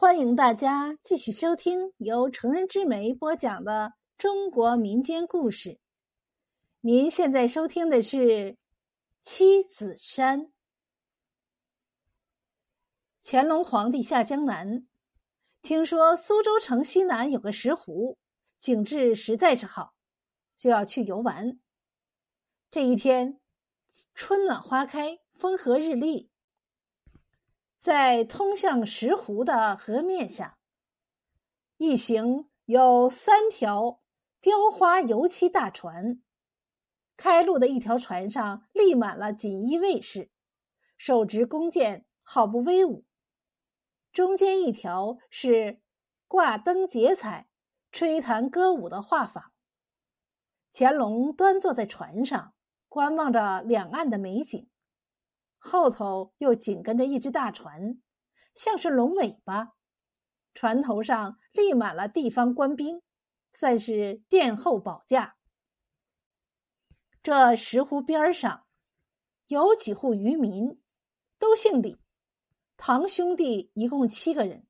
欢迎大家继续收听由成人之美播讲的中国民间故事。您现在收听的是《七子山》。乾隆皇帝下江南，听说苏州城西南有个石湖，景致实在是好，就要去游玩。这一天，春暖花开，风和日丽。在通向石湖的河面上，一行有三条雕花油漆大船。开路的一条船上立满了锦衣卫士，手执弓箭，好不威武。中间一条是挂灯结彩、吹弹歌舞的画舫。乾隆端坐在船上，观望着两岸的美景。后头又紧跟着一只大船，像是龙尾巴。船头上立满了地方官兵，算是殿后保驾。这石湖边上有几户渔民，都姓李，堂兄弟一共七个人，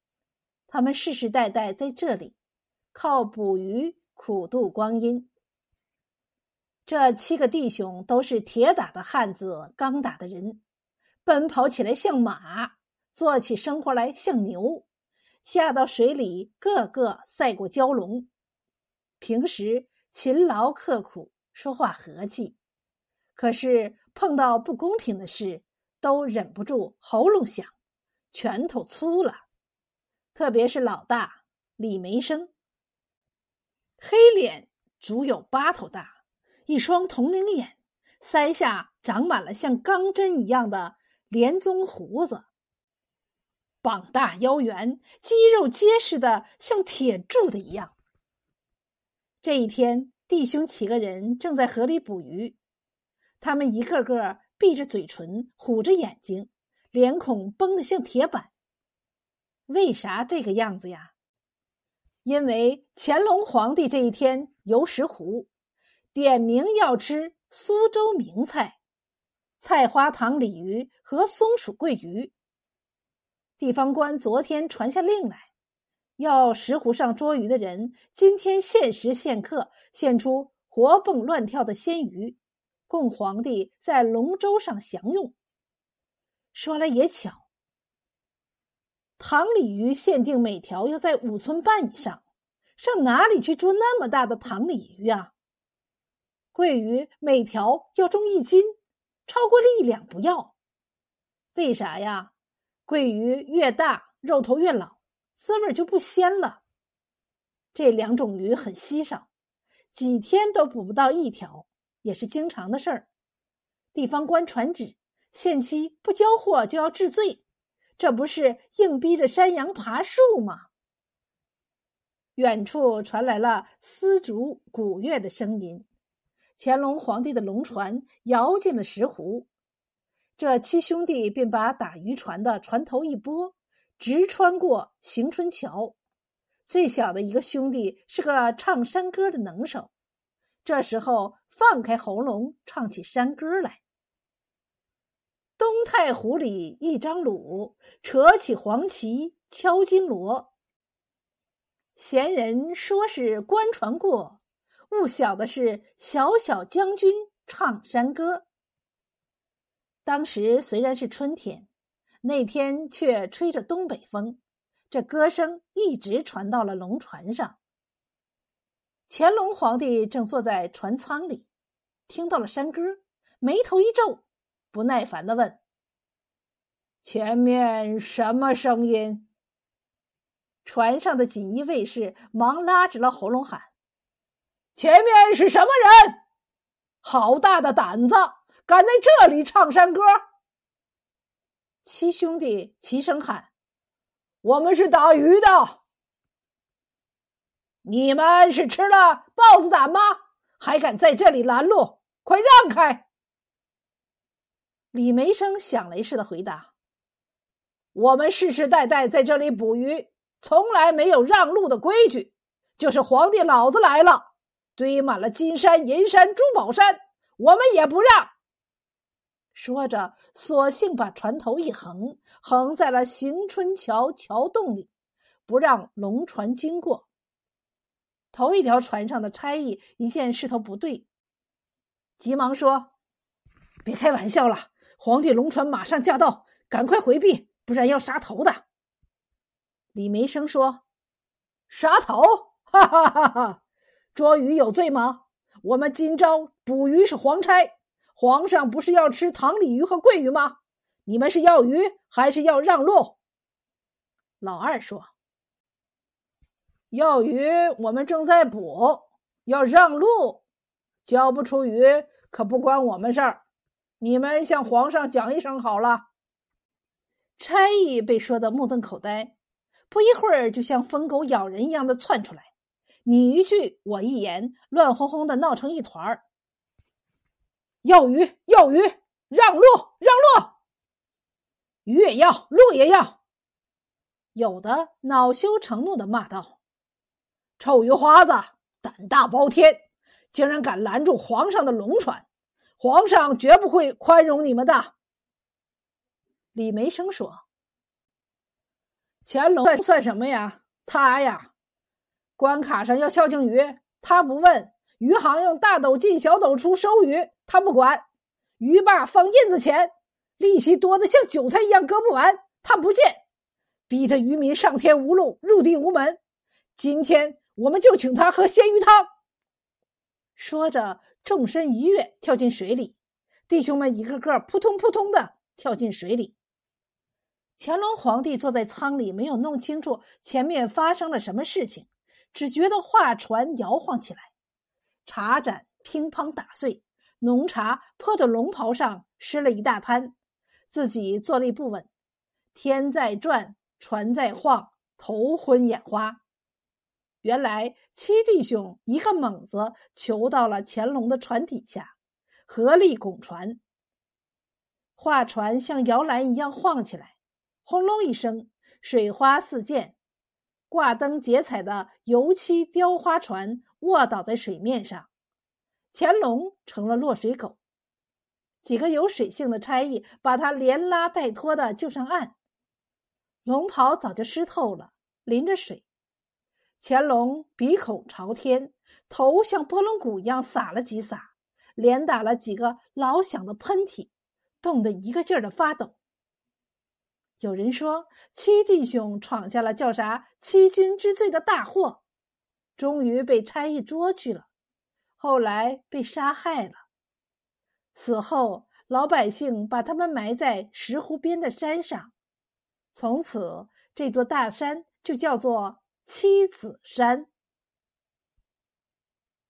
他们世世代代在这里靠捕鱼苦度光阴。这七个弟兄都是铁打的汉子，刚打的人。奔跑起来像马，做起生活来像牛，下到水里个个赛过蛟龙。平时勤劳刻苦，说话和气，可是碰到不公平的事，都忍不住喉咙响，拳头粗了。特别是老大李梅生，黑脸足有八头大，一双铜铃眼，腮下长满了像钢针一样的。连宗胡子，膀大腰圆，肌肉结实的像铁铸的一样。这一天，弟兄几个人正在河里捕鱼，他们一个个闭着嘴唇，虎着眼睛，脸孔绷得像铁板。为啥这个样子呀？因为乾隆皇帝这一天游石湖，点名要吃苏州名菜。菜花塘鲤鱼和松鼠桂鱼。地方官昨天传下令来，要石湖上捉鱼的人今天限时限刻献出活蹦乱跳的鲜鱼，供皇帝在龙舟上享用。说来也巧，塘鲤鱼限定每条要在五寸半以上，上哪里去捉那么大的塘鲤鱼啊？桂鱼每条要重一斤。超过了一两不要，为啥呀？桂鱼越大，肉头越老，滋味就不鲜了。这两种鱼很稀少，几天都捕不到一条，也是经常的事儿。地方官传旨，限期不交货就要治罪，这不是硬逼着山羊爬树吗？远处传来了丝竹鼓乐的声音。乾隆皇帝的龙船摇进了石湖，这七兄弟便把打渔船的船头一拨，直穿过行春桥。最小的一个兄弟是个唱山歌的能手，这时候放开喉咙唱起山歌来：“东太湖里一张橹，扯起黄旗敲金锣。闲人说是官船过。”不晓的是，小小将军唱山歌。当时虽然是春天，那天却吹着东北风，这歌声一直传到了龙船上。乾隆皇帝正坐在船舱里，听到了山歌，眉头一皱，不耐烦的问：“前面什么声音？”船上的锦衣卫士忙拉直了喉咙喊。前面是什么人？好大的胆子，敢在这里唱山歌！七兄弟齐声喊：“我们是打鱼的。”你们是吃了豹子胆吗？还敢在这里拦路？快让开！李梅生响雷似的回答：“我们世世代代在这里捕鱼，从来没有让路的规矩。就是皇帝老子来了。”堆满了金山银山珠宝山，我们也不让。说着，索性把船头一横，横在了行春桥桥洞里，不让龙船经过。头一条船上的差役一见势头不对，急忙说：“别开玩笑了，皇帝龙船马上驾到，赶快回避，不然要杀头的。”李梅生说：“杀头？哈哈哈哈！捉鱼有罪吗？我们今朝捕鱼是皇差，皇上不是要吃塘鲤鱼和桂鱼吗？你们是要鱼还是要让路？”老二说。要鱼，我们正在捕；要让路，交不出鱼可不关我们事儿。你们向皇上讲一声好了。差役被说的目瞪口呆，不一会儿就像疯狗咬人一样的窜出来，你一句我一言，乱哄哄的闹成一团儿。要鱼，要鱼，让路，让路，鱼也要，路也要。有的恼羞成怒的骂道。臭鱼花子，胆大包天，竟然敢拦住皇上的龙船！皇上绝不会宽容你们的。李梅生说：“乾隆算算什么呀？他呀，关卡上要孝敬鱼，他不问；鱼行用大斗进小斗出收鱼，他不管；鱼霸放印子钱，利息多的像韭菜一样割不完，他不见，逼得渔民上天无路，入地无门。今天。”我们就请他喝鲜鱼汤。说着，纵身一跃，跳进水里。弟兄们一个个扑通扑通的跳进水里。乾隆皇帝坐在舱里，没有弄清楚前面发生了什么事情，只觉得画船摇晃起来，茶盏乒乓打碎，浓茶泼到龙袍上，湿了一大滩。自己坐立不稳，天在转，船在晃，头昏眼花。原来七弟兄一个猛子求到了乾隆的船底下，合力拱船，画船像摇篮一样晃起来，轰隆一声，水花四溅，挂灯结彩的油漆雕花船卧倒在水面上，乾隆成了落水狗。几个有水性的差役把他连拉带拖的救上岸，龙袍早就湿透了，淋着水。乾隆鼻孔朝天，头像拨浪鼓一样撒了几撒，连打了几个老响的喷嚏，冻得一个劲儿的发抖。有人说七弟兄闯下了叫啥欺君之罪的大祸，终于被差役捉去了，后来被杀害了。死后，老百姓把他们埋在石湖边的山上，从此这座大山就叫做。七子山。